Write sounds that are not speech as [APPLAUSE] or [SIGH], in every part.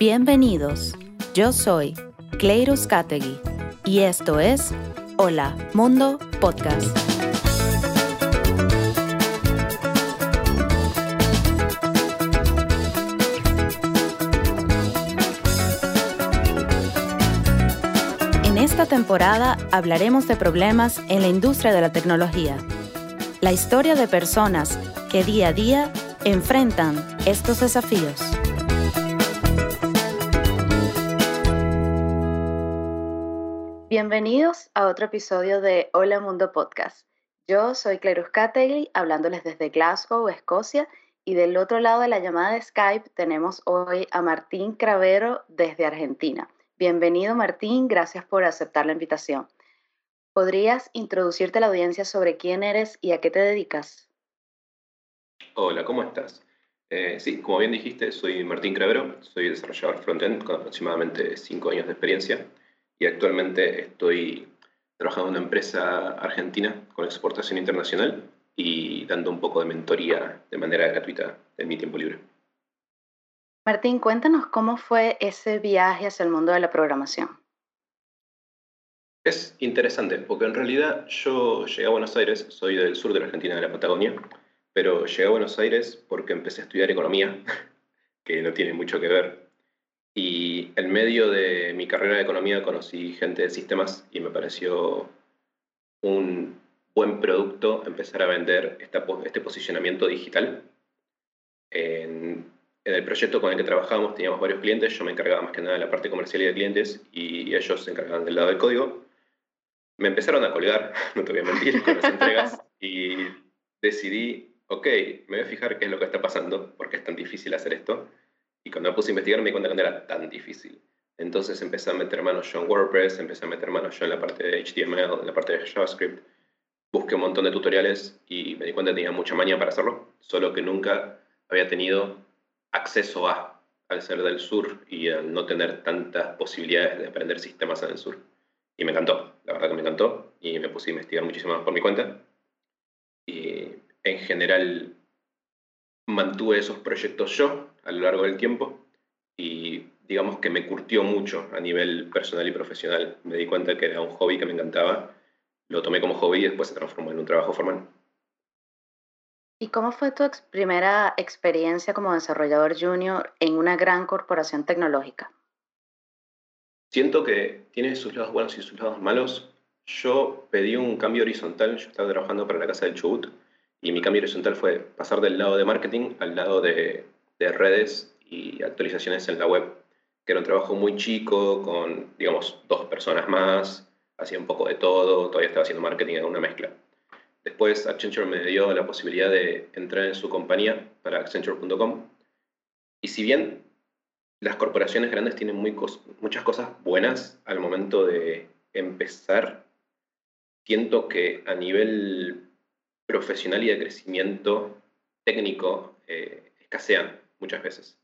Bienvenidos. Yo soy Cleirus Categui y esto es Hola Mundo Podcast. En esta temporada hablaremos de problemas en la industria de la tecnología, la historia de personas que día a día enfrentan estos desafíos. Bienvenidos a otro episodio de Hola Mundo Podcast. Yo soy Clarus Categui, hablándoles desde Glasgow, Escocia, y del otro lado de la llamada de Skype tenemos hoy a Martín Cravero desde Argentina. Bienvenido Martín, gracias por aceptar la invitación. ¿Podrías introducirte a la audiencia sobre quién eres y a qué te dedicas? Hola, ¿cómo estás? Eh, sí, como bien dijiste, soy Martín Cravero, soy desarrollador frontend con aproximadamente 5 años de experiencia y actualmente estoy trabajando en una empresa argentina con exportación internacional y dando un poco de mentoría de manera gratuita en mi tiempo libre. Martín, cuéntanos cómo fue ese viaje hacia el mundo de la programación. Es interesante, porque en realidad yo llegué a Buenos Aires, soy del sur de la Argentina, de la Patagonia, pero llegué a Buenos Aires porque empecé a estudiar economía, [LAUGHS] que no tiene mucho que ver y en medio de mi carrera de economía conocí gente de sistemas y me pareció un buen producto empezar a vender este posicionamiento digital. En, el proyecto con el que trabajábamos teníamos varios clientes, yo me encargaba más que nada de la parte comercial y de clientes y ellos se encargaban del lado del código. Me empezaron a colgar, [LAUGHS] no te voy a mentir, con las entregas y decidí, ok, me voy a fijar qué es lo que está pasando, por qué es tan difícil hacer esto y cuando me puse a investigar me di cuenta que no era tan difícil. Entonces empecé a meter manos yo en WordPress, empecé a meter manos yo en la parte de HTML, en la parte de JavaScript. Busqué un montón de tutoriales y me di cuenta que tenía mucha maña para hacerlo, solo que nunca había tenido acceso a, al ser del sur y al no tener tantas posibilidades de aprender sistemas en el sur. Y me encantó, la verdad que me encantó y me puse a investigar muchísimo más por mi cuenta. En general mantuve esos proyectos yo a lo largo del tiempo y digamos que me curtió mucho a nivel personal y profesional. Me di cuenta que era un hobby que me encantaba, lo tomé como hobby y después se transformó en un trabajo formal. ¿Y cómo fue tu primera experiencia como desarrollador junior en una gran corporación tecnológica? Siento que tiene sus lados buenos y sus lados malos. Yo pedí un cambio horizontal, yo estaba trabajando para la Casa del Chubut y mi cambio horizontal fue pasar del lado de marketing al lado de, de redes y actualizaciones en la web, que era un trabajo muy chico, con, digamos, dos personas más, hacía un poco de todo, todavía estaba haciendo marketing en una mezcla. Después Accenture me dio la posibilidad de entrar en su compañía para accenture.com. Y si bien las corporaciones grandes tienen muy muchas cosas buenas al momento de empezar, siento que a nivel profesional y de crecimiento técnico eh, escasean muchas veces.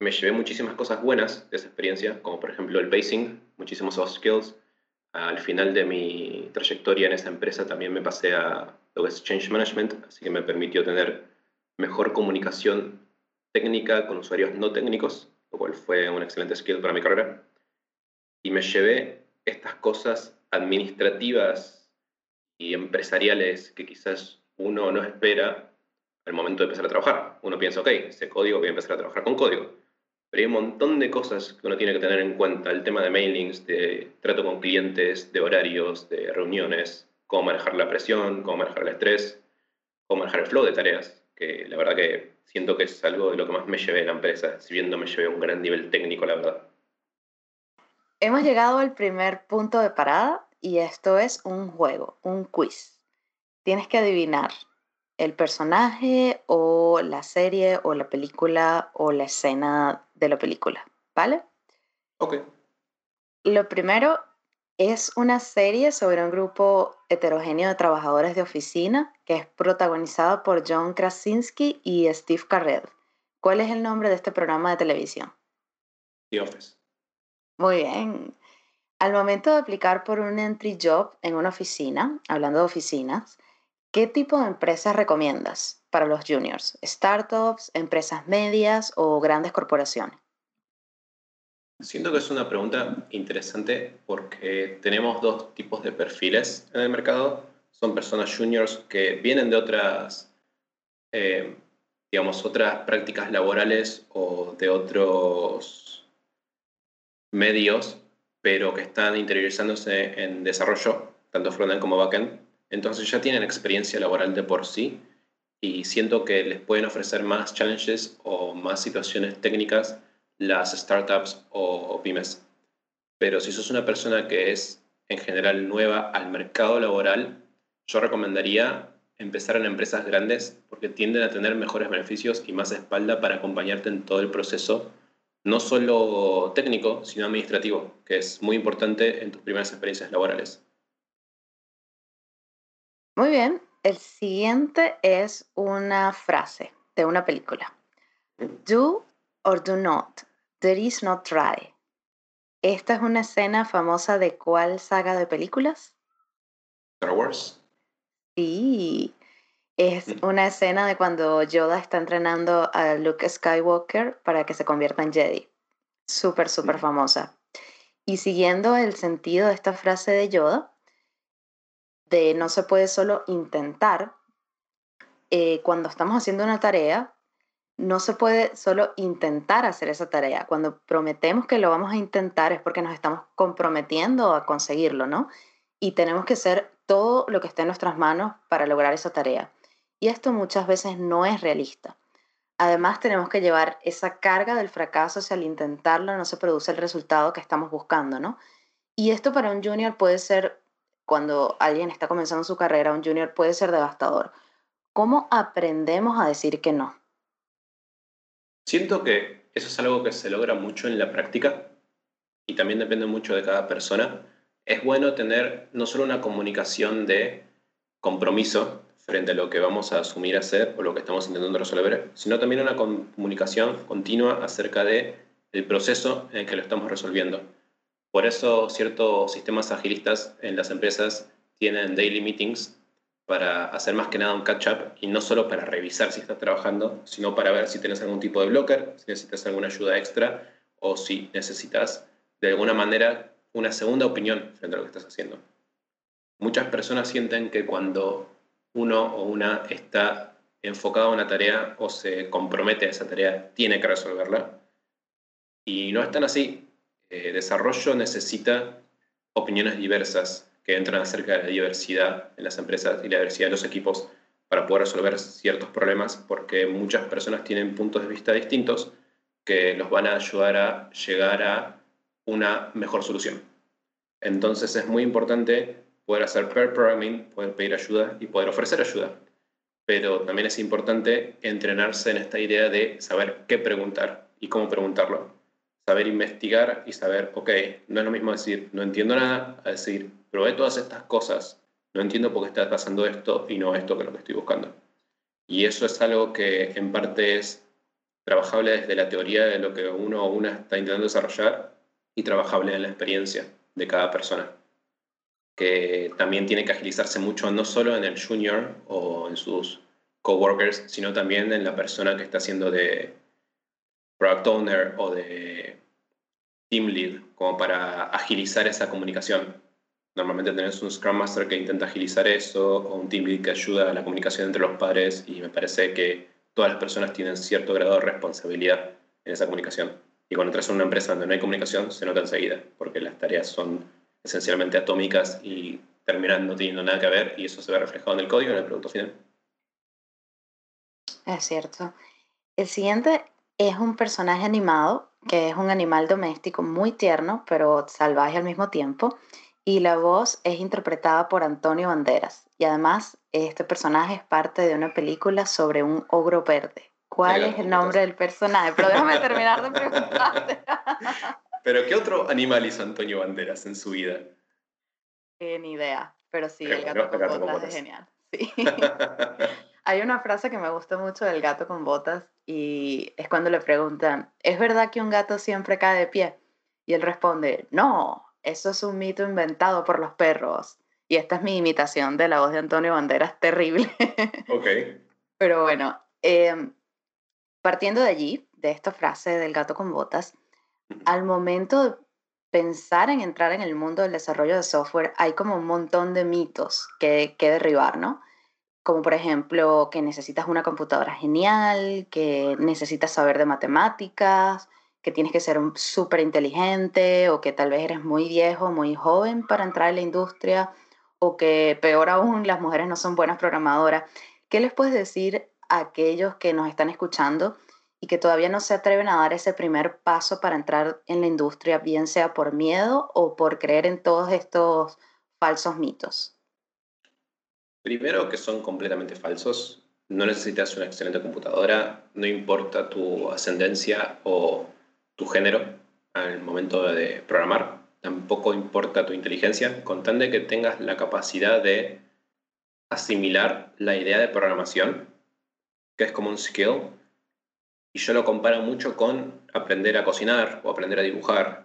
Me llevé muchísimas cosas buenas de esa experiencia, como por ejemplo el pacing, muchísimos soft skills. Al final de mi trayectoria en esa empresa también me pasé a lo que es Change Management, así que me permitió tener mejor comunicación técnica con usuarios no técnicos, lo cual fue un excelente skill para mi carrera. Y me llevé estas cosas administrativas y empresariales que quizás uno no espera al momento de empezar a trabajar. Uno piensa, ok, ese código voy a empezar a trabajar con código. Pero hay un montón de cosas que uno tiene que tener en cuenta. El tema de mailings, de trato con clientes, de horarios, de reuniones, cómo manejar la presión, cómo manejar el estrés, cómo manejar el flow de tareas, que la verdad que siento que es algo de lo que más me llevé en la empresa, si bien no me llevé a un gran nivel técnico, la verdad. Hemos llegado al primer punto de parada y esto es un juego, un quiz. Tienes que adivinar el personaje o la serie o la película o la escena de la película, ¿vale? Ok. Lo primero es una serie sobre un grupo heterogéneo de trabajadores de oficina que es protagonizado por John Krasinski y Steve Carell. ¿Cuál es el nombre de este programa de televisión? The Office. Muy bien. Al momento de aplicar por un entry job en una oficina, hablando de oficinas, ¿qué tipo de empresas recomiendas? para los juniors? ¿Startups, empresas medias o grandes corporaciones? Siento que es una pregunta interesante porque tenemos dos tipos de perfiles en el mercado. Son personas juniors que vienen de otras, eh, digamos, otras prácticas laborales o de otros medios, pero que están interiorizándose en desarrollo, tanto frontend como backend. Entonces ya tienen experiencia laboral de por sí y siento que les pueden ofrecer más challenges o más situaciones técnicas las startups o pymes. Pero si sos una persona que es en general nueva al mercado laboral, yo recomendaría empezar en empresas grandes porque tienden a tener mejores beneficios y más espalda para acompañarte en todo el proceso, no solo técnico, sino administrativo, que es muy importante en tus primeras experiencias laborales. Muy bien, el siguiente es una frase de una película. Do or do not. There is no try. ¿Esta es una escena famosa de cuál saga de películas? Star Wars. Sí, es mm. una escena de cuando Yoda está entrenando a Luke Skywalker para que se convierta en Jedi. Súper, súper mm. famosa. Y siguiendo el sentido de esta frase de Yoda, de no se puede solo intentar, eh, cuando estamos haciendo una tarea, no se puede solo intentar hacer esa tarea. Cuando prometemos que lo vamos a intentar es porque nos estamos comprometiendo a conseguirlo, ¿no? Y tenemos que hacer todo lo que esté en nuestras manos para lograr esa tarea. Y esto muchas veces no es realista. Además, tenemos que llevar esa carga del fracaso si al intentarlo no se produce el resultado que estamos buscando, ¿no? Y esto para un junior puede ser, cuando alguien está comenzando su carrera, un junior puede ser devastador. ¿Cómo aprendemos a decir que no? Siento que eso es algo que se logra mucho en la práctica y también depende mucho de cada persona. Es bueno tener no solo una comunicación de compromiso frente a lo que vamos a asumir hacer o lo que estamos intentando resolver, sino también una comunicación continua acerca de proceso en el que lo estamos resolviendo. Por eso ciertos sistemas agilistas en las empresas tienen daily meetings para hacer más que nada un catch-up y no solo para revisar si estás trabajando, sino para ver si tienes algún tipo de blocker, si necesitas alguna ayuda extra o si necesitas de alguna manera una segunda opinión frente a lo que estás haciendo. Muchas personas sienten que cuando uno o una está enfocado a una tarea o se compromete a esa tarea, tiene que resolverla. Y no es tan así. Eh, desarrollo necesita opiniones diversas, que entran acerca de la diversidad en las empresas y la diversidad de los equipos para poder resolver ciertos problemas, porque muchas personas tienen puntos de vista distintos que los van a ayudar a llegar a una mejor solución. Entonces es muy importante poder hacer pair programming, poder pedir ayuda y poder ofrecer ayuda. Pero también es importante entrenarse en esta idea de saber qué preguntar y cómo preguntarlo. Saber investigar y saber, ok, no es lo mismo decir no entiendo nada a decir probé todas estas cosas, no entiendo por qué está pasando esto y no esto que es lo que estoy buscando. Y eso es algo que en parte es trabajable desde la teoría de lo que uno o una está intentando desarrollar y trabajable en la experiencia de cada persona, que también tiene que agilizarse mucho no solo en el junior o en sus coworkers, sino también en la persona que está haciendo de product owner o de team lead, como para agilizar esa comunicación Normalmente tenés un Scrum Master que intenta agilizar eso o un Team Lead que ayuda a la comunicación entre los padres y me parece que todas las personas tienen cierto grado de responsabilidad en esa comunicación. Y cuando entras en una empresa donde no hay comunicación, se nota enseguida, porque las tareas son esencialmente atómicas y terminan no teniendo nada que ver y eso se ve reflejado en el código, en el producto final. Es cierto. El siguiente es un personaje animado, que es un animal doméstico muy tierno, pero salvaje al mismo tiempo y la voz es interpretada por Antonio Banderas. Y además, este personaje es parte de una película sobre un ogro verde. ¿Cuál es el nombre del personaje? Pero déjame terminar de [LAUGHS] preguntarte. ¿Pero qué otro animal hizo Antonio Banderas en su vida? Eh, ni idea, pero sí, el gato, con, botas es genial. Sí. [LAUGHS] Hay una frase que me gusta mucho del gato con botas y es cuando le preguntan, ¿es verdad que un gato siempre cae de pie? Y él responde, no, eso es un mito inventado por los perros. Y esta es mi imitación de la voz de Antonio Banderas, terrible. [LAUGHS] Ok. Pero bueno, em, partiendo de allí, de esta frase del gato con botas, al momento de pensar en entrar en el mundo del desarrollo de software, hay como un montón de mitos que, que derribar, ¿no? Como por ejemplo que necesitas una computadora genial, que necesitas saber de matemáticas, que tienes que ser súper inteligente o que tal vez eres muy viejo, muy joven para entrar en la industria o que peor aún las mujeres no son buenas programadoras. ¿Qué les puedes decir a aquellos que nos están escuchando y que todavía no se atreven a dar ese primer paso para entrar en la industria, bien sea por miedo o por creer en todos estos falsos mitos? Primero que son completamente falsos. No necesitas una excelente computadora, no importa tu ascendencia o tu género al momento de programar, tampoco importa tu inteligencia, con tan de que tengas la capacidad de asimilar la idea de programación, que es como un skill, y yo lo comparo mucho con aprender a cocinar o aprender a dibujar.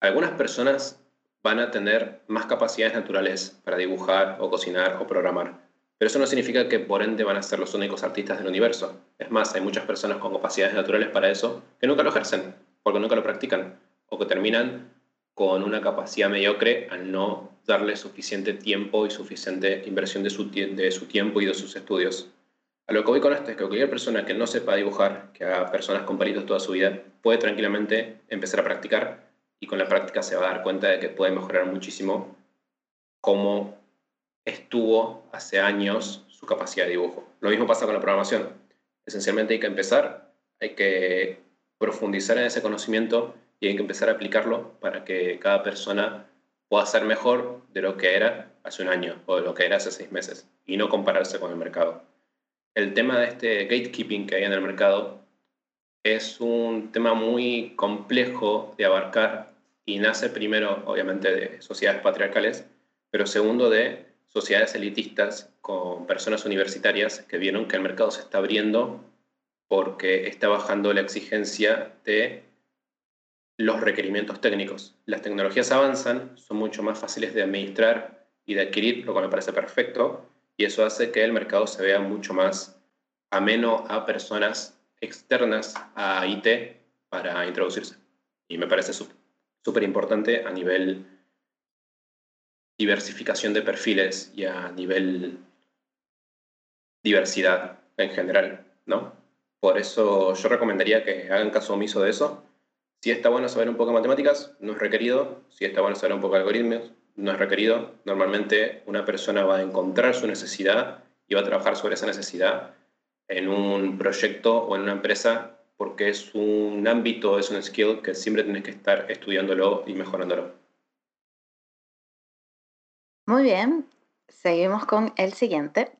Algunas personas van a tener más capacidades naturales para dibujar o cocinar o programar, pero eso no significa que por ende van a ser los únicos artistas del universo. Es más, hay muchas personas con capacidades naturales para eso que nunca lo ejercen, porque nunca lo practican, o que terminan con una capacidad mediocre al no darle suficiente tiempo y suficiente inversión de su, de su tiempo y de sus estudios. A lo que voy con esto es que cualquier persona que no sepa dibujar, que haga personas con palitos toda su vida, puede tranquilamente empezar a practicar y con la práctica se va a dar cuenta de que puede mejorar muchísimo cómo estuvo hace años su capacidad de dibujo. Lo mismo pasa con la programación. Esencialmente hay que empezar, hay que profundizar en ese conocimiento y hay que empezar a aplicarlo para que cada persona pueda ser mejor de lo que era hace un año o de lo que era hace seis meses y no compararse con el mercado. El tema de este gatekeeping que hay en el mercado es un tema muy complejo de abarcar y nace primero, obviamente, de sociedades patriarcales, pero segundo de sociedades elitistas con personas universitarias que vieron que el mercado se está abriendo porque está bajando la exigencia de los requerimientos técnicos. Las tecnologías avanzan, son mucho más fáciles de administrar y de adquirir, lo cual me parece perfecto, y eso hace que el mercado se vea mucho más ameno a personas externas a IT para introducirse. Y me parece súper importante a nivel diversificación de perfiles y a nivel diversidad en general, ¿no? Por eso yo recomendaría que hagan caso omiso de eso si está bueno saber un poco de matemáticas, no es requerido. Si está bueno saber un poco de algoritmos, no es requerido. Normalmente una persona va a encontrar su necesidad y va a trabajar sobre esa necesidad en un proyecto o en una empresa porque es un ámbito, es un skill que siempre tienes que estar estudiándolo y mejorándolo. Muy bien, seguimos con el siguiente.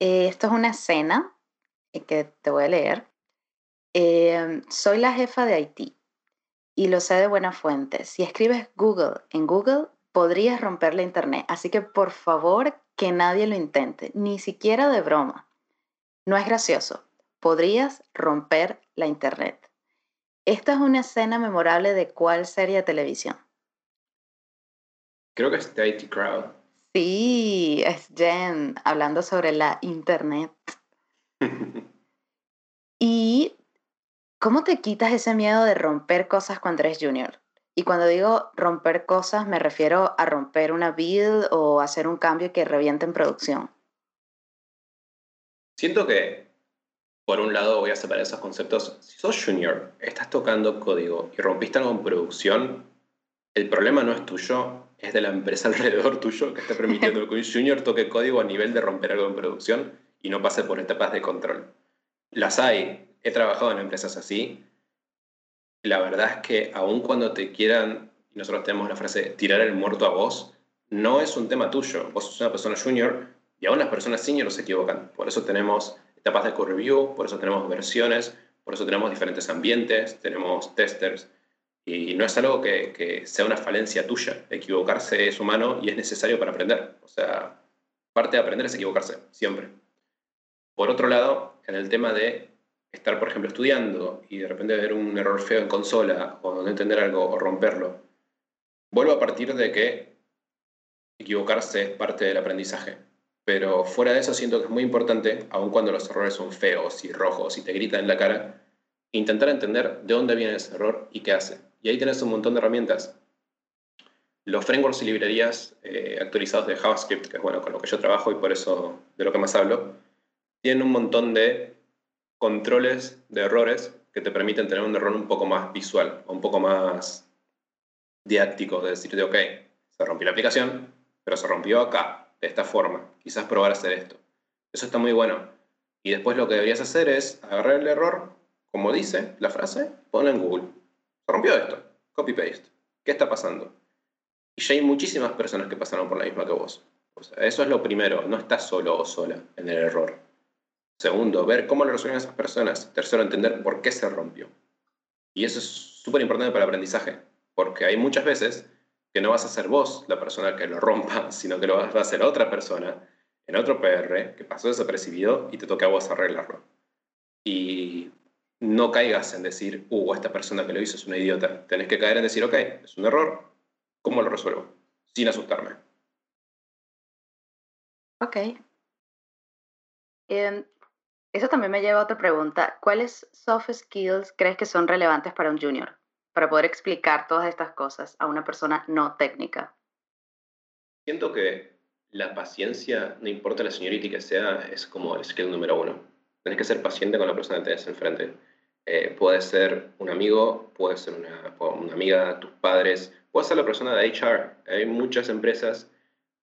Eh, esto es una escena eh, que te voy a leer. Eh, soy la jefa de Haití y lo sé de buena fuente. Si escribes Google en Google, podrías romper la Internet. Así que por favor, que nadie lo intente, ni siquiera de broma. No es gracioso. Podrías romper la Internet. Esta es una escena memorable de cuál serie de televisión. Creo que es IT Crowd. Sí, es Jen hablando sobre la Internet. [LAUGHS] y ¿Cómo te quitas ese miedo de romper cosas cuando eres junior? Y cuando digo romper cosas, me refiero a romper una build o hacer un cambio que reviente en producción. Siento que, por un lado, voy a separar esos conceptos. Si sos junior, estás tocando código y rompiste algo en producción, el problema no es tuyo, es de la empresa [LAUGHS] alrededor tuyo que está permitiendo que un junior toque código a nivel de romper algo en producción y no pase por etapas de control. Las hay, he trabajado en empresas así. La verdad es que aun cuando te quieran, nosotros tenemos la frase tirar el muerto a vos, no es un tema tuyo. Vos sos una persona junior y aún las personas senior se equivocan. Por eso tenemos etapas de code review, por eso tenemos versiones, por eso tenemos diferentes ambientes, tenemos testers. Y no es algo que, que, sea una falencia tuya. Equivocarse es humano y es necesario para aprender. O sea, parte de aprender es equivocarse, siempre. Por otro lado, en el tema de estar, por ejemplo, estudiando y de repente ver un error feo en consola o no entender algo o romperlo, vuelvo a partir de que equivocarse es parte del aprendizaje. Pero fuera de eso siento que es muy importante, aun cuando los errores son feos y rojos y te gritan en la cara, intentar entender de dónde viene ese error y qué hace. Y ahí tenés un montón de herramientas. Los frameworks y librerías eh, actualizados de JavaScript, que es bueno con lo que yo trabajo y por eso de lo que más hablo, tienen un montón de controles de errores que te permiten tener un error un poco más visual, un poco más didáctico, de decirte, ok, se rompió la aplicación, pero se rompió acá, de esta forma. Quizás probar a hacer esto. Eso está muy bueno. Y después lo que deberías hacer es agarrar el error, como dice la frase, ponlo en Google. Se rompió esto. Copy-paste. ¿Qué está pasando? Y ya hay muchísimas personas que pasaron por la misma que vos. eso es lo primero. No estás solo o sola en el error. Segundo, ver cómo lo resuelven esas personas. Tercero, entender por qué se rompió. Y eso es súper importante para el aprendizaje, porque hay muchas veces que no vas a ser vos la persona que lo rompa, [LAUGHS] sino que lo va a hacer otra persona en otro PR que pasó desapercibido y te toca a vos arreglarlo. Y no caigas en decir, uh, esta persona que lo hizo es una idiota. Tenés que caer en decir, ok, es un error, ¿cómo lo resuelvo? Sin asustarme. Ok. Em, eso también me lleva a otra pregunta. ¿Cuáles soft skills crees que son relevantes para un junior? Para poder explicar todas estas cosas a una persona no técnica. Siento que la paciencia, no importa la señorita que sea, es como el skill número uno. Tienes que ser paciente con la persona que tienes enfrente. Eh, puede ser un amigo, puede ser una, una amiga, tus padres, puede ser la persona de HR. Hay muchas empresas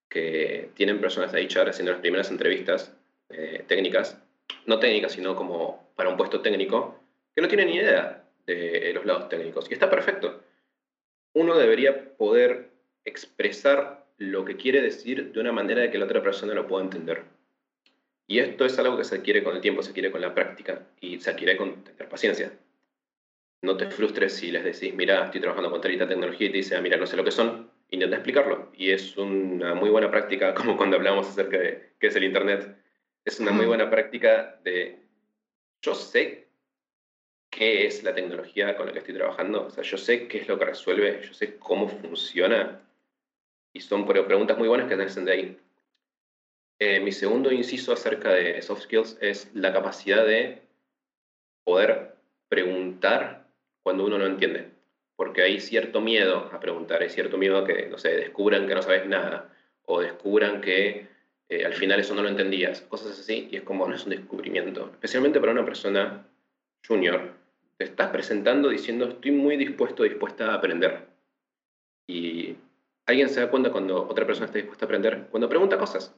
que tienen personas de HR haciendo las primeras entrevistas eh, técnicas no técnica, sino como para un puesto técnico, que no tiene ni idea de los lados técnicos. Y está perfecto. Uno debería poder expresar lo que quiere decir de una manera de que la otra persona lo pueda entender. Y esto es algo que se adquiere con el tiempo, se adquiere con la práctica y se adquiere con tener paciencia. No te frustres si les decís, mira, estoy trabajando con tal tecnología y te dice, ah, mira, no sé lo que son, intenta explicarlo. Y es una muy buena práctica, [LAUGHS] como cuando hablamos acerca de qué es el Internet es una muy buena práctica de, yo sé qué es la tecnología con la que estoy trabajando, o sea, yo sé qué es lo que resuelve, yo sé cómo funciona, y son preguntas muy buenas que nacen de ahí. Eh, mi segundo inciso acerca de soft skills es la capacidad de poder preguntar cuando uno no entiende, porque hay cierto miedo a preguntar, hay cierto miedo a que, no sé, descubran que no sabes nada, o descubran que eh, al final eso no lo entendías, cosas así, y es como no es un descubrimiento, especialmente para una persona junior. Te estás presentando diciendo estoy muy dispuesto, dispuesta a aprender. Y alguien se da cuenta cuando otra persona está dispuesta a aprender, cuando pregunta cosas.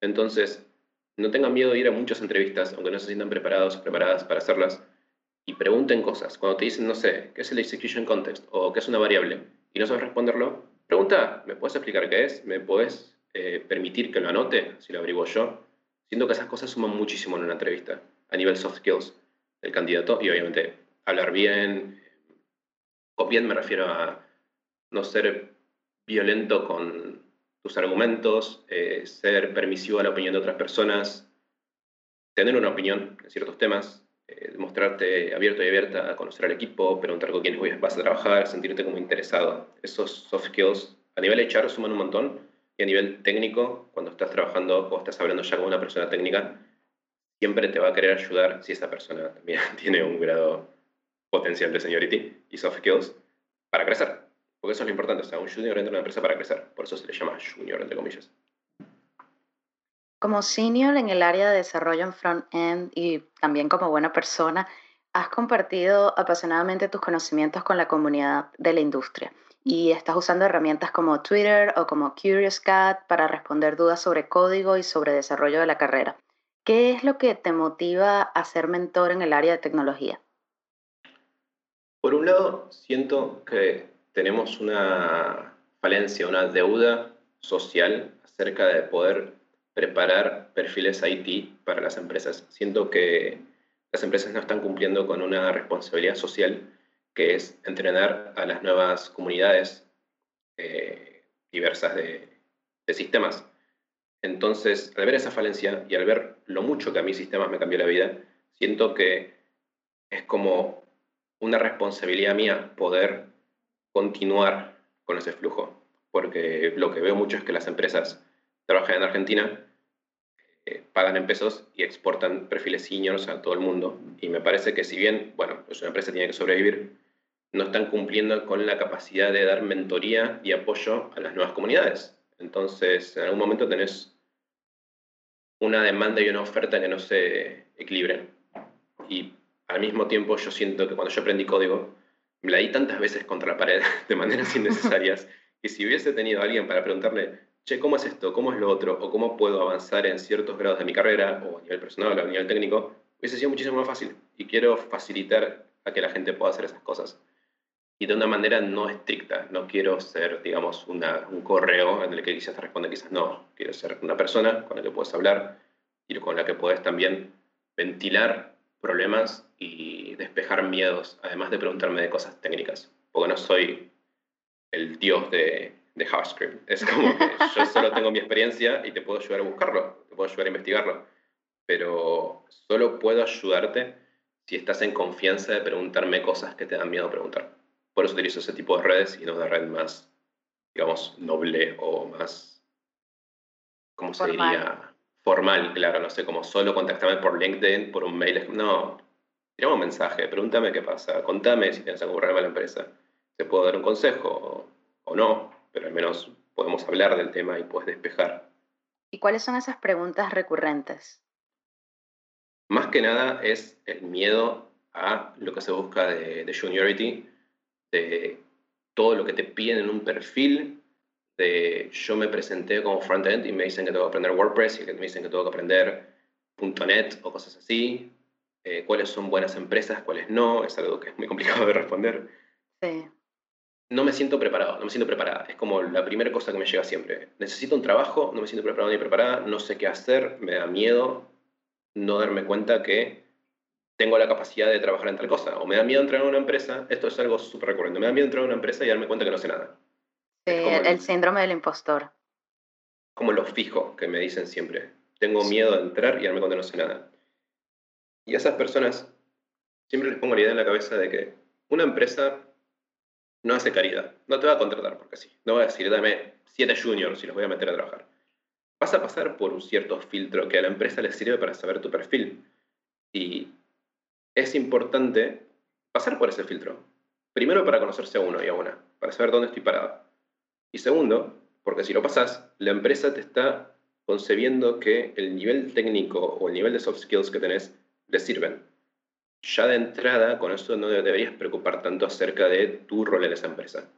Entonces, no tengan miedo de ir a muchas entrevistas, aunque no se sientan preparados o preparadas para hacerlas, y pregunten cosas. Cuando te dicen, no sé, ¿qué es el execution context? o ¿qué es una variable? Y no sabes responderlo, pregunta, ¿me puedes explicar qué es? ¿Me puedes eh, permitir que lo anote, si lo averiguo yo, siento que esas cosas suman muchísimo en una entrevista, a nivel soft skills del candidato, y obviamente hablar bien, o bien me refiero a no ser violento con tus argumentos, eh, ser permisivo a la opinión de otras personas, tener una opinión en ciertos temas, eh, mostrarte abierto y abierta a conocer al equipo, preguntar con quiénes vas a trabajar, sentirte como interesado. Esos soft skills a nivel HR suman un montón y a nivel técnico, cuando estás trabajando o estás hablando ya con una persona técnica, siempre te va a querer ayudar si esa persona también [LAUGHS] tiene un grado potencial de seniority y soft skills para crecer. Porque eso es lo importante, o sea, un junior entra en una empresa para crecer. Por eso se le llama junior, entre comillas. Como senior en el área de desarrollo en front-end y también como buena persona, has compartido apasionadamente tus conocimientos con la comunidad de la industria y estás usando herramientas como Twitter o como Curious Cat para responder dudas sobre código y sobre desarrollo de la carrera. ¿Qué es lo que te motiva a ser mentor en el área de tecnología? Por un lado, siento que tenemos una falencia, una deuda social acerca de poder preparar perfiles IT para las empresas. Siento que las empresas no están cumpliendo con una responsabilidad social que es entrenar a las nuevas comunidades eh, diversas de, sistemas. Entonces, al ver esa falencia y al ver lo mucho que a mis sistemas me cambió la vida, siento que es como una responsabilidad mía poder continuar con ese flujo, porque lo que veo mucho es que las empresas trabajan en Argentina eh, pagan en pesos y exportan perfiles seniors a todo el mundo. Y me parece que si bien, bueno, pues una empresa tiene que sobrevivir, no están cumpliendo con la capacidad de dar mentoría y apoyo a las nuevas comunidades. Entonces, en algún momento tenés una demanda y una oferta que no se equilibren. Y al mismo tiempo yo siento que cuando yo aprendí código, me la di tantas veces contra la pared [LAUGHS] de maneras innecesarias que si hubiese tenido a alguien para preguntarle, che, ¿cómo es esto? ¿Cómo es lo otro? ¿O cómo puedo avanzar en ciertos grados de mi carrera, o a nivel personal, o a nivel técnico? Hubiese sido muchísimo más fácil. Y quiero facilitar a que la gente pueda hacer esas cosas. Y de una manera no estricta. No quiero ser, digamos, una, un correo en el que quizás te responde, quizás no. Quiero ser una persona con la que puedes hablar y con la que puedes también ventilar problemas y despejar miedos, además de preguntarme de cosas técnicas. Porque no soy el dios de, de JavaScript. Es como que yo solo tengo mi experiencia y te puedo ayudar a buscarlo, te puedo ayudar a investigarlo, pero solo puedo ayudarte si estás en confianza de preguntarme cosas que te dan miedo preguntar. Por eso utilizo ese tipo de redes y no de red más, digamos, noble o más, ¿cómo se diría? Formal, claro, no sé, como solo contactarme por LinkedIn, por un mail. No, tirame un mensaje, pregúntame qué pasa, contame si tienes algún problema en la empresa. ¿Te puedo dar un consejo o no? pero al menos podemos hablar del tema y puedes despejar. ¿Y cuáles son esas preguntas recurrentes? Más que nada es el miedo a lo que se busca de, de juniority, de todo lo que te piden en un perfil, de yo me presenté como frontend y me dicen que tengo que aprender WordPress y que me dicen que tengo que aprender .NET o cosas así, eh, cuáles son buenas empresas, cuáles no, es algo que es muy complicado de responder. Sí no me siento preparado, no me siento preparada. Es como la primera cosa que me llega siempre. Necesito un trabajo, no me siento preparado ni preparada, no sé qué hacer, me da miedo no darme cuenta que tengo la capacidad de trabajar en tal cosa. O me da miedo entrar en una empresa, esto es algo súper recurrente, me da miedo entrar en una empresa y darme cuenta que no sé nada. el, síndrome del impostor. Como lo fijo que me dicen siempre. Tengo miedo de entrar y darme cuenta que no sé nada. Y a esas personas siempre les pongo la idea en la cabeza de que una empresa no hace caridad. No te va a contratar porque sí. No va a decir, dame siete juniors y los voy a meter a trabajar. Vas a pasar por un cierto filtro que a la empresa le sirve para saber tu perfil. Y es importante pasar por ese filtro. Primero para conocerse a uno y a una, para saber dónde estoy parado. Y segundo, porque si lo pasas, la empresa te está concebiendo que el nivel técnico o el nivel de soft skills que tenés le sirven ya de entrada, con eso no deberías preocupar tanto acerca de tu rol en esa empresa.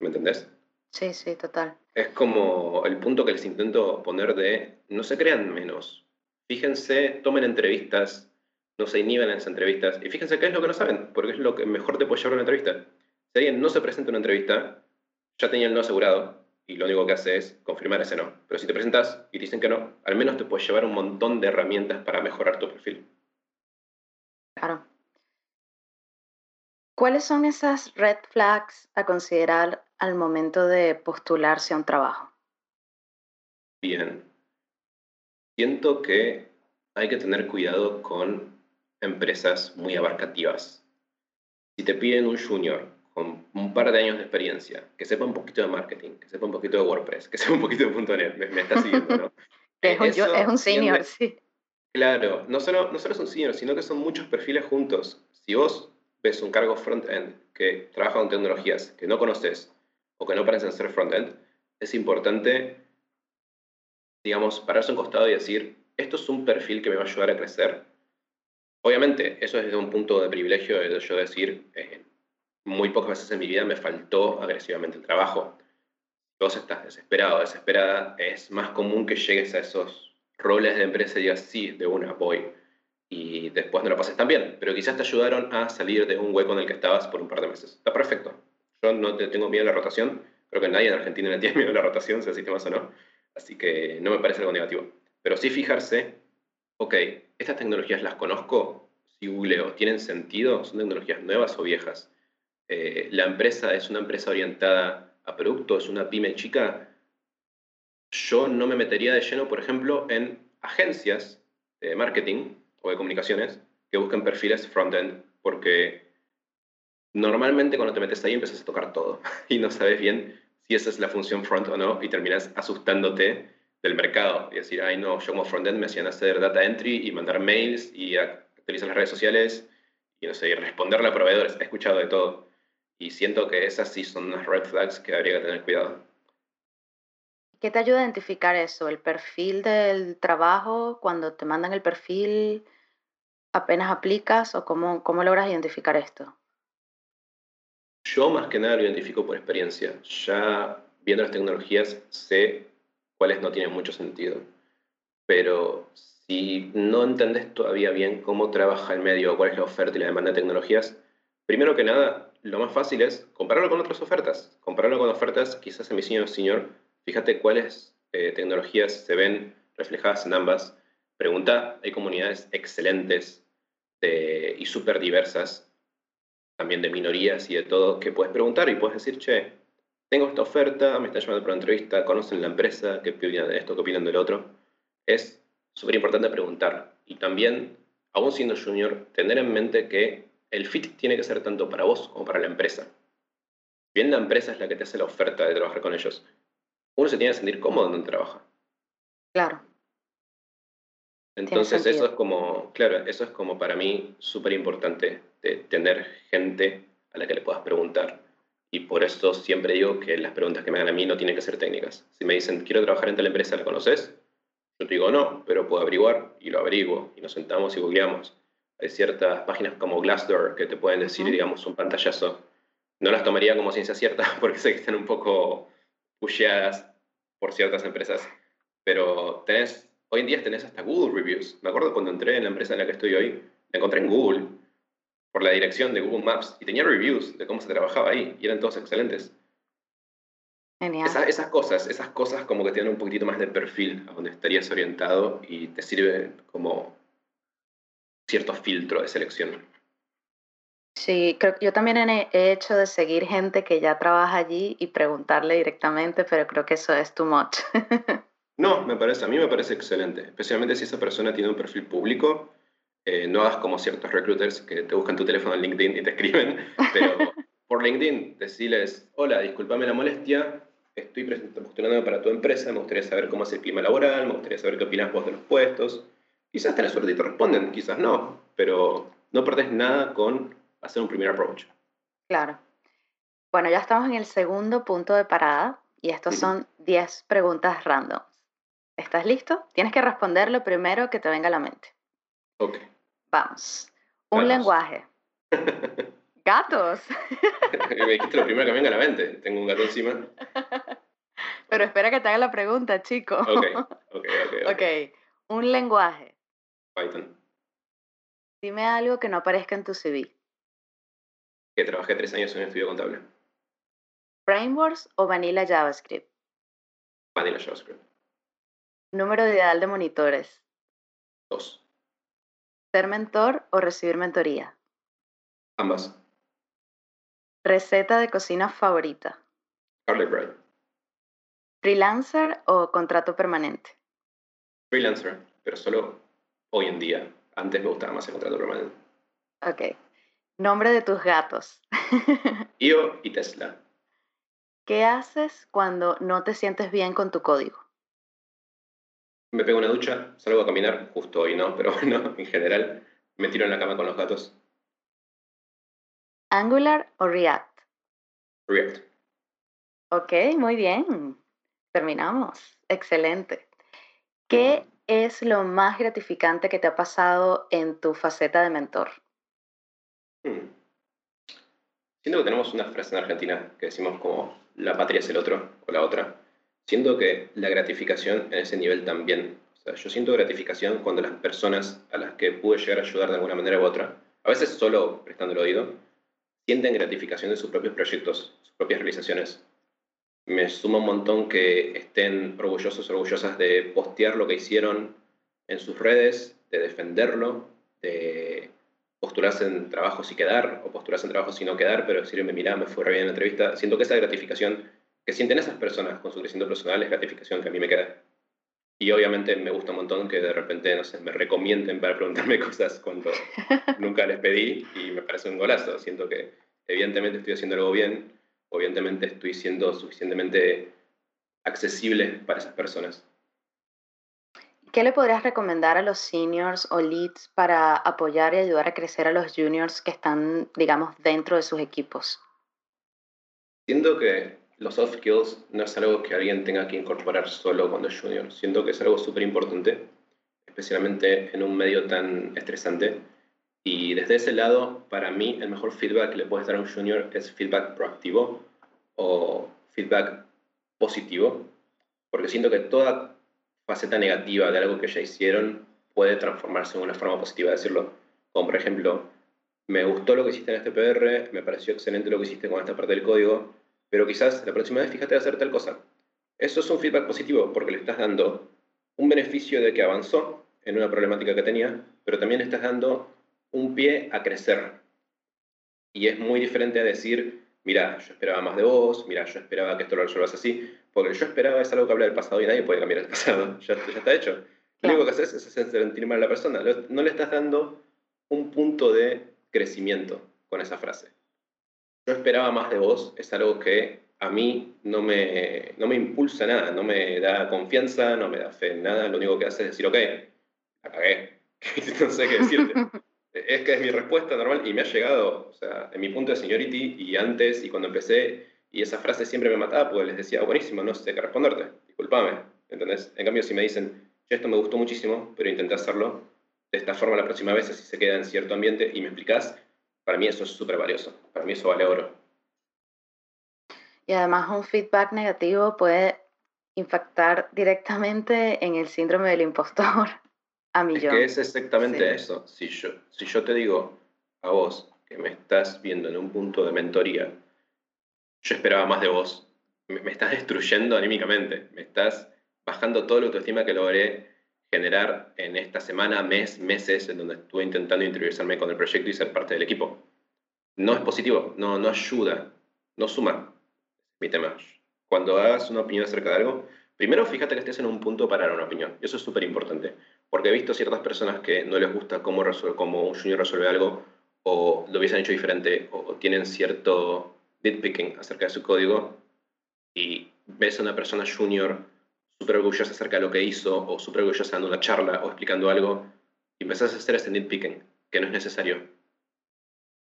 ¿Me entendés? Sí, sí, total. Es como el punto que les intento poner de no se crean menos. Fíjense, tomen entrevistas, no se inhiben en esas entrevistas y fíjense qué es lo que no saben, porque es lo que mejor te puede llevar a una entrevista. Si alguien no se presenta a una entrevista, ya tenía el no asegurado y lo único que hace es confirmar ese no. Pero si te presentas y dicen que no, al menos te puede llevar un montón de herramientas para mejorar tu perfil. Claro. ¿Cuáles son esas red flags a considerar al momento de postularse a un trabajo? Bien. Siento que hay que tener cuidado con empresas muy abarcativas. Si te piden un junior con un par de años de experiencia, que sepa un poquito de marketing, que sepa un poquito de WordPress, que sepa un poquito de .NET, me, está siguiendo, ¿no? [LAUGHS] es, un, es un senior, sí. Claro, no solo, no solo son seniors, sino que son muchos perfiles juntos. Si vos ves un cargo front-end que trabaja con tecnologías que no conoces o que no parecen ser front-end, es importante, digamos, pararse un costado y decir, esto es un perfil que me va a ayudar a crecer. Obviamente, eso es desde un punto de privilegio de yo decir, eh, muy pocas veces en mi vida me faltó agresivamente el trabajo. Vos estás desesperado, desesperada, es más común que llegues a esos roles de empresa y digas, sí, de una voy, y después no lo pases tan bien, pero quizás te ayudaron a salir de un hueco en el que estabas por un par de meses. Está perfecto. Yo no te tengo miedo a la rotación, creo que nadie en Argentina le tiene miedo a la rotación, sea sistemas o no, así que no me parece algo negativo. Pero sí fijarse, ok, estas tecnologías las conozco, si googleo, ¿tienen sentido? ¿Son tecnologías nuevas o viejas? Eh, ¿La empresa es una empresa orientada a producto? ¿Es una pyme chica? yo no me metería de lleno, por ejemplo, en agencias de marketing o de comunicaciones que busquen perfiles front-end, porque normalmente cuando te metes ahí empiezas a tocar todo [LAUGHS] y no sabes bien si esa es la función front o no y terminas asustándote del mercado y decir, ay no, yo como frontend me hacían hacer data entry y mandar mails y actualizar las redes sociales y no sé, y responderle a proveedores. He escuchado de todo. Y siento que esas sí son unas red flags que habría que tener cuidado. ¿Qué te ayuda a identificar eso? ¿El perfil del trabajo? Cuando te mandan el perfil, apenas aplicas o cómo, cómo logras identificar esto? Yo más que nada lo identifico por experiencia. Ya viendo las tecnologías sé cuáles no tienen mucho sentido. Pero si no entendés todavía bien cómo trabaja el medio, cuál es la oferta y la demanda de tecnologías, primero que nada, lo más fácil es compararlo con otras ofertas. Compararlo con ofertas, quizás en mi señor, señor, fíjate cuáles eh, tecnologías se ven reflejadas en ambas. Pregunta, hay comunidades excelentes y súper diversas, también de minorías y de todo, que puedes preguntar y puedes decir, che, tengo esta oferta, me están llamando para una entrevista, conocen la empresa, qué opinan de esto, qué opinan del otro. Es súper importante preguntar. Y también, aún siendo junior, tener en mente que el fit tiene que ser tanto para vos como para la empresa. Bien la empresa es la que te hace la oferta de trabajar con ellos. Uno se tiene que sentir cómodo donde trabaja. Claro. Entonces eso es como, claro, eso es como para mí súper importante, de tener gente a la que le puedas preguntar. Y por eso siempre digo que las preguntas que me hagan a mí no tienen que ser técnicas. Si me dicen, quiero trabajar en tal empresa, ¿la conoces? Yo te digo no, pero puedo averiguar y lo averiguo y nos sentamos y googleamos. Hay ciertas páginas como Glassdoor que te pueden decir, digamos, un pantallazo. No las tomaría como ciencia cierta [LAUGHS] porque sé que están un poco pusheadas por ciertas empresas, pero tenés, hoy en día tenés hasta Google Reviews. Me acuerdo cuando entré en la empresa en la que estoy hoy, la encontré en Google por la dirección de Google Maps y tenía reviews de cómo se trabajaba ahí y eran todos excelentes esas cosas, esas cosas como que tienen un poquitito más de perfil a donde estarías orientado y te sirve como cierto filtro de selección. Sí, creo que yo también he hecho de seguir gente que ya trabaja allí y preguntarle directamente, pero creo que eso es too much. [LAUGHS] no, me parece, a mí me parece excelente, especialmente si esa persona tiene un perfil público. Eh, no hagas como ciertos recruiters que te buscan tu teléfono en LinkedIn y te escriben, [LAUGHS] pero por LinkedIn decirles, hola, discúlpame la molestia, estoy postulando para tu empresa, me gustaría saber cómo es el clima laboral, me gustaría saber qué opinas vos de los puestos. Quizás te la suerte y te responden, quizás no, pero no perdés nada con hacer un primer approach. Claro. Bueno, ya estamos en el segundo punto de parada y estos son 10 preguntas random. ¿Estás listo? Tienes que responder lo primero que te venga a la mente. Ok. Vamos. Un lenguaje. [LAUGHS] Gatos. me dijiste lo primero que me venga a la mente. Tengo un gato encima. [LAUGHS] Pero espera que te haga la pregunta, chico. Ok, ok, ok. Ok, [LAUGHS] un lenguaje. Python. Dime algo que no aparezca en tu CV. Que trabajé tres años en un estudio contable. ¿Frameworks o Vanilla JavaScript? Vanilla JavaScript. ¿Número ideal de monitores? Dos. ¿Ser mentor o recibir mentoría? Ambas. Receta de cocina favorita. Garlic bread. ¿Freelancer o contrato permanente? Freelancer, pero solo hoy en día. Antes me gustaba más el contrato permanente. Ok. Nombre de tus gatos. [LAUGHS] Io y Tesla. ¿Qué haces cuando no te sientes bien con tu código? Me pego una ducha, salgo a caminar, justo hoy no, pero [LAUGHS] bueno, en general me tiro en la cama con los gatos. ¿Angular o React? React. Ok, muy bien. Terminamos. Excelente. ¿Qué es lo más gratificante que te ha pasado en tu faceta de mentor? Hmm. Siento que tenemos una frase en Argentina que decimos como la patria es el otro o la otra. Siento que la gratificación en ese nivel también. O sea, yo siento gratificación cuando las personas a las que pude llegar a ayudar de alguna manera u otra, a veces solo prestando el oído, sienten gratificación de sus propios proyectos, sus propias realizaciones. Me suma un montón que estén orgullosos, orgullosas de postear lo que hicieron en sus redes, de defenderlo, de postularse en trabajos y quedar, o postularse en trabajos y no quedar, pero decirme, mira, me fue re bien en la entrevista. Siento que esa gratificación que sienten esas personas con su crecimiento personal es gratificación que a mí me queda. Y obviamente me gusta un montón que de repente, no sé, me recomienden para preguntarme [LAUGHS] cosas cuando [LAUGHS] nunca les pedí y me parece un golazo. Siento que evidentemente estoy haciendo algo bien, evidentemente estoy siendo suficientemente accesible para esas personas. qué le podrías recomendar a los seniors o leads para apoyar y ayudar a crecer a los juniors que están, digamos, dentro de sus equipos? Siento que los soft skills no es algo que alguien tenga que incorporar solo cuando es junior. Siento que es algo súper importante, especialmente en un medio tan estresante. Y desde ese lado, para mí, el mejor feedback que le puedes dar a un junior es feedback proactivo o feedback positivo, porque siento que toda faceta negativa de algo que ya hicieron puede transformarse en una forma positiva de decirlo. Como por ejemplo, me gustó lo que hiciste en este PR, me pareció excelente lo que hiciste con esta parte del código, pero quizás la próxima vez fíjate de hacer tal cosa. Eso es un feedback positivo porque le estás dando un beneficio de que avanzó en una problemática que tenía, pero también le estás dando un pie a crecer. Y es muy diferente a decir, mira, yo esperaba más de vos, mira, yo esperaba que esto lo resuelvas así, porque yo esperaba es algo que habla del pasado y nadie puede cambiar el pasado, [LAUGHS] ya, ya está hecho. Lo único que haces es hacer sentir mal a la persona, no le estás dando un punto de crecimiento con esa frase. Yo esperaba más de vos, es algo que a mí no me, no me impulsa nada, no me da confianza, no me da fe en nada, lo único que hace es decir, ok, la cagué, [LAUGHS] no sé qué decirte. [LAUGHS] es que es mi respuesta normal y me ha llegado, o sea, en mi punto de seniority y antes y cuando empecé, y esa frase siempre me mataba porque les decía, buenísimo, no sé qué responderte, discúlpame, ¿entendés? En cambio, si me dicen, esto me gustó muchísimo, pero intenté hacerlo de esta forma la próxima vez, así se queda en cierto ambiente y me explicás, para mí eso es súper valioso, para mí eso vale oro. Y además un feedback negativo puede impactar directamente en el síndrome del impostor. [LAUGHS] Es que es exactamente eso. Si yo, si yo te digo a vos que me estás viendo en un punto de mentoría, yo esperaba más de vos, me, estás destruyendo anímicamente, me estás bajando todo la autoestima que logré generar en esta semana, mes, meses, en donde estuve intentando interiorizarme con el proyecto y ser parte del equipo. No es positivo, no, no ayuda, no suma. Mi tema. Cuando hagas una opinión acerca de algo, primero fíjate que estés en un punto para dar una opinión. Eso es súper importante. Porque he visto ciertas personas que no les gusta cómo, cómo un junior resuelve algo, o lo hubiesen hecho diferente, o tienen cierto nitpicking acerca de su código, y ves a una persona junior súper orgullosa acerca de lo que hizo, o súper orgullosa dando una charla o explicando algo, y empezás a hacer ese nitpicking, que no es necesario.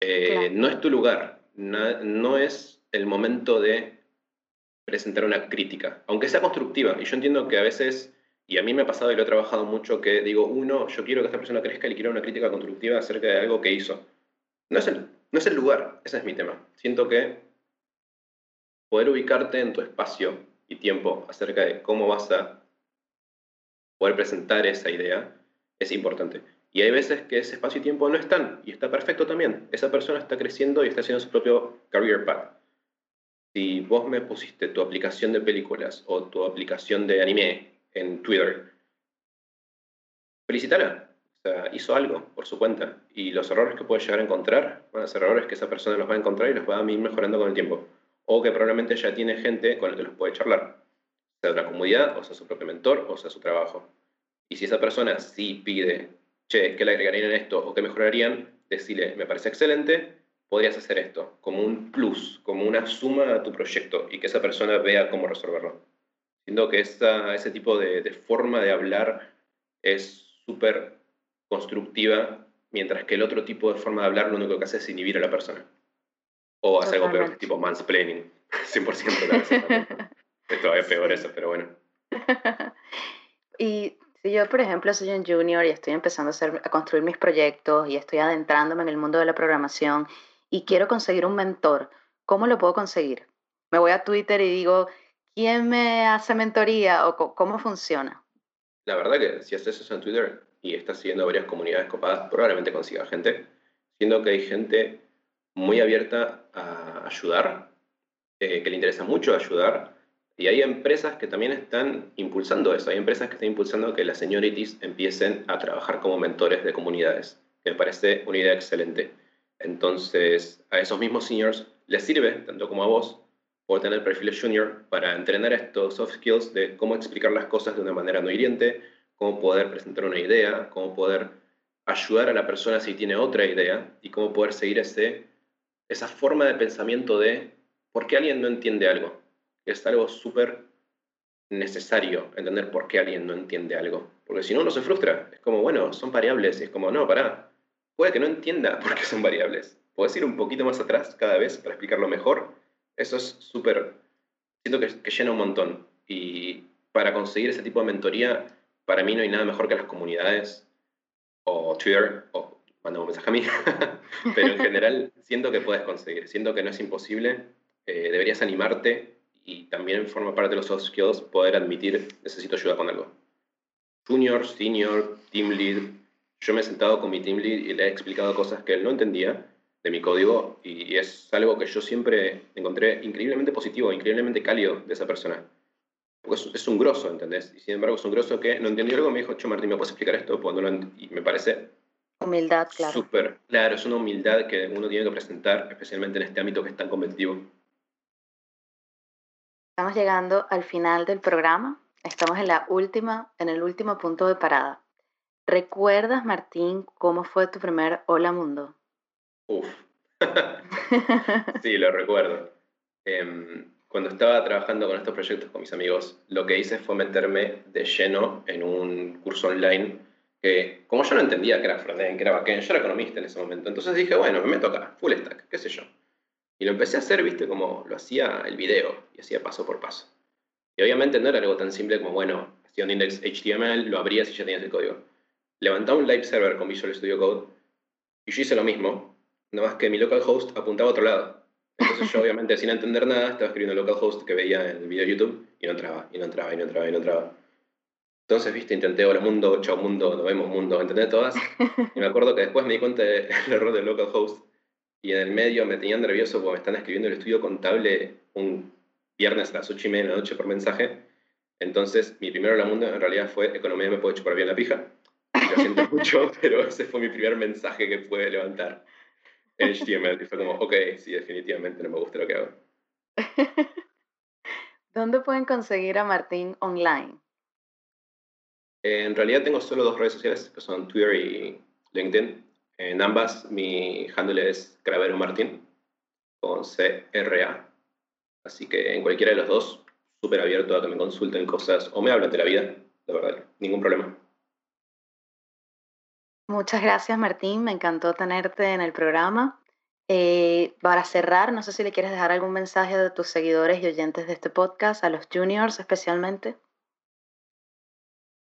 Eh, no es tu lugar, no, no es el momento de presentar una crítica, aunque sea constructiva. Y yo entiendo que a veces y a mí me ha pasado y lo he trabajado mucho que digo, uno, yo quiero que esta persona crezca y le quiero una crítica constructiva acerca de algo que hizo. No es el, no es el lugar, ese es mi tema. Siento que poder ubicarte en tu espacio y tiempo acerca de cómo vas a poder presentar esa idea es importante. Y hay veces que ese espacio y tiempo no están, y está perfecto también. Esa persona está creciendo y está haciendo su propio career path. Si vos me pusiste tu aplicación de películas o tu aplicación de anime en Twitter, felicítala. O hizo algo por su cuenta. Y los errores que puede llegar a encontrar van a errores que esa persona los va a encontrar y los va a ir mejorando con el tiempo. O que probablemente ya tiene gente con la que los puede charlar. Sea de una comunidad, o sea su propio mentor, o sea su trabajo. Y si esa persona sí pide, che, ¿qué le agregarían esto? o qué mejorarían? Decirle, me parece excelente, podrías hacer esto, como un plus, como una suma a tu proyecto y que esa persona vea cómo resolverlo. Siento que ese tipo de, forma de hablar es súper constructiva, mientras que el otro tipo de forma de hablar lo único que hace es inhibir a la persona. O hace algo peor, tipo mansplaining, 100% de la Esto es peor eso, pero bueno. [LAUGHS] y si yo, por ejemplo, soy un junior y estoy empezando a, hacer, a construir mis proyectos y estoy adentrándome en el mundo de la programación y quiero conseguir un mentor, ¿cómo lo puedo conseguir? Me voy a Twitter y digo, ¿Quién me hace mentoría o cómo funciona? La verdad que si haces eso en Twitter y estás siguiendo varias comunidades copadas, probablemente consigas gente, siendo que hay gente muy abierta a ayudar, eh, que le interesa mucho ayudar, y hay empresas que también están impulsando eso, hay empresas que están impulsando que las seniorities empiecen a trabajar como mentores de comunidades, que me parece una idea excelente. Entonces, a esos mismos seniors les sirve, tanto como a vos, o tener perfiles junior para entrenar estos soft skills de cómo explicar las cosas de una manera no hiriente, cómo poder presentar una idea, cómo poder ayudar a la persona si tiene otra idea y cómo poder seguir ese, esa forma de pensamiento de por qué alguien no entiende algo. Es algo súper necesario entender por qué alguien no entiende algo. Porque si no, uno se frustra. Es como, bueno, son variables. Y es como, no, pará. Puede que no entienda [LAUGHS] por qué son variables. Puedes ir un poquito más atrás cada vez para explicarlo mejor. Eso es súper... Siento que, que llena un montón. Y para conseguir ese tipo de mentoría, para mí no hay nada mejor que las comunidades o Twitter o manda un mensaje a mí. [LAUGHS] Pero en general siento que puedes conseguir. Siento que no es imposible. Eh, deberías animarte y también forma parte de los soft skills poder admitir necesito ayuda con algo. Junior, senior, team lead. Yo me he sentado con mi team lead y le he explicado cosas que él no entendía de mi código y es algo que yo siempre encontré increíblemente positivo, increíblemente cálido de esa persona. Porque es, un grosso, ¿entendés? Y sin embargo es un grosso que no entendió algo, me dijo, Cho Martín, ¿me puedes explicar esto? y me parece... Humildad, claro. Súper, claro, es una humildad que uno tiene que presentar, especialmente en este ámbito que es tan competitivo. Estamos llegando al final del programa. Estamos en la última, en el último punto de parada. ¿Recuerdas, Martín, cómo fue tu primer Hola Mundo? Uf. [LAUGHS] sí, lo recuerdo. Em, cuando estaba trabajando con estos proyectos con mis amigos, lo que hice fue meterme de lleno en un curso online que, como yo no entendía que era frontend, que era backend, yo era economista en ese momento. Entonces dije, bueno, me meto acá, full stack, qué sé yo. Y lo empecé a hacer, viste, como lo hacía el video y hacía paso por paso. Y obviamente no era algo tan simple como, bueno, hacía un index HTML, lo abrías y ya tenías el código. Levantaba un live server con Visual Studio Code y yo hice lo mismo, nada más que mi localhost apuntaba a otro lado. Entonces yo obviamente [LAUGHS] sin entender nada estaba escribiendo localhost que veía en el video de YouTube y no entraba, y no entraba, y no entraba, y no entraba. Entonces, viste, intenté hola mundo, chao mundo, nos vemos mundo, ¿entendés todas? Y me acuerdo que después me di cuenta del [LAUGHS] error del localhost y en el medio me tenían nervioso porque me están escribiendo el estudio contable un viernes a las 8 y media de la noche por mensaje. Entonces, mi primero la mundo en realidad fue Economía me puede chupar bien la pija. Lo siento mucho, [LAUGHS] pero ese fue mi primer mensaje que pude levantar en HTML. Y fue como, ok, sí, definitivamente no me gusta lo que hago. [LAUGHS] ¿Dónde pueden conseguir a Martín online? En realidad tengo solo dos redes sociales, que son Twitter y LinkedIn. En ambas mi handle es Cravero Martín, con C-R-A. Así que en cualquiera de los dos, súper abierto a que me consulten cosas o me hablen de la vida, de verdad, ningún problema. Muchas gracias Martín, me encantó tenerte en el programa. Eh, para cerrar, no sé si le quieres dejar algún mensaje a tus seguidores y oyentes de este podcast, a los juniors especialmente.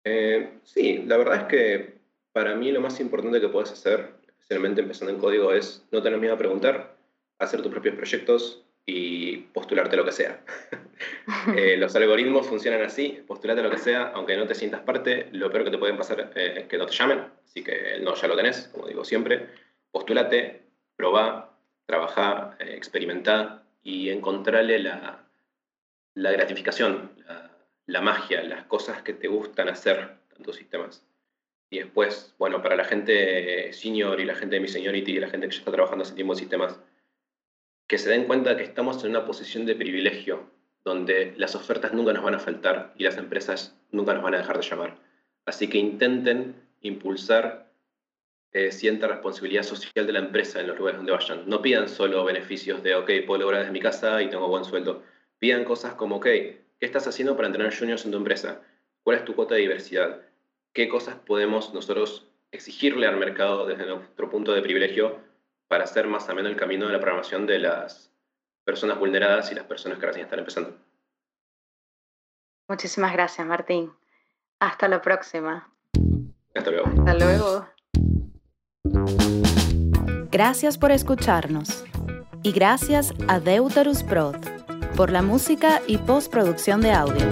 Eh, sí, la verdad es que para mí lo más importante que puedes hacer especialmente empezando en código, es no tener miedo a preguntar, hacer tus propios proyectos y postularte lo que sea. [LAUGHS] Eh, los algoritmos funcionan así, postulate lo que sea, aunque no te sientas parte, lo peor que te pueden pasar eh, es que no te llamen, así que no ya lo tenés, como digo siempre. Postulate, probá, trabajá, eh, experimentá y encontrarle la, la gratificación, la, la magia, las cosas que te gustan hacer en tus sistemas. Y después, bueno, para la gente senior y la gente de mi seniority y la gente que ya está trabajando hace tiempo en sistemas, que se den cuenta que estamos en una posición de privilegio, donde las ofertas nunca nos van a faltar y las empresas nunca nos van a dejar de llamar. Así que intenten impulsar eh, cierta responsabilidad social de la empresa en los lugares donde vayan. No pidan solo beneficios de, ok, puedo lograr desde mi casa y tengo buen sueldo. Pidan cosas como, ok, ¿qué estás haciendo para entrenar juniors en tu empresa? ¿Cuál es tu cuota de diversidad? qué cosas podemos nosotros exigirle al mercado desde nuestro punto de privilegio para hacer más ameno el camino de la programación de las personas vulneradas y las personas que recién están empezando. Muchísimas gracias, Martín. Hasta la próxima. Hasta luego. Hasta luego. Gracias por escucharnos. Y gracias a Deuterus Prod por la música y postproducción de audio.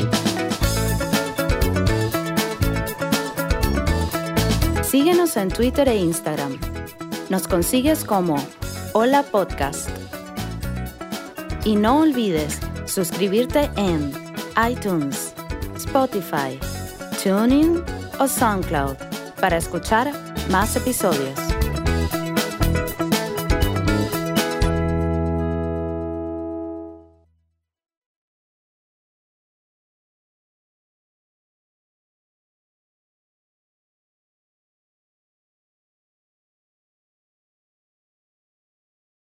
Síguenos en Twitter e Instagram. Nos consigues como Hola Podcast. Y no olvides suscribirte en iTunes, Spotify, TuneIn o SoundCloud para escuchar más episodios.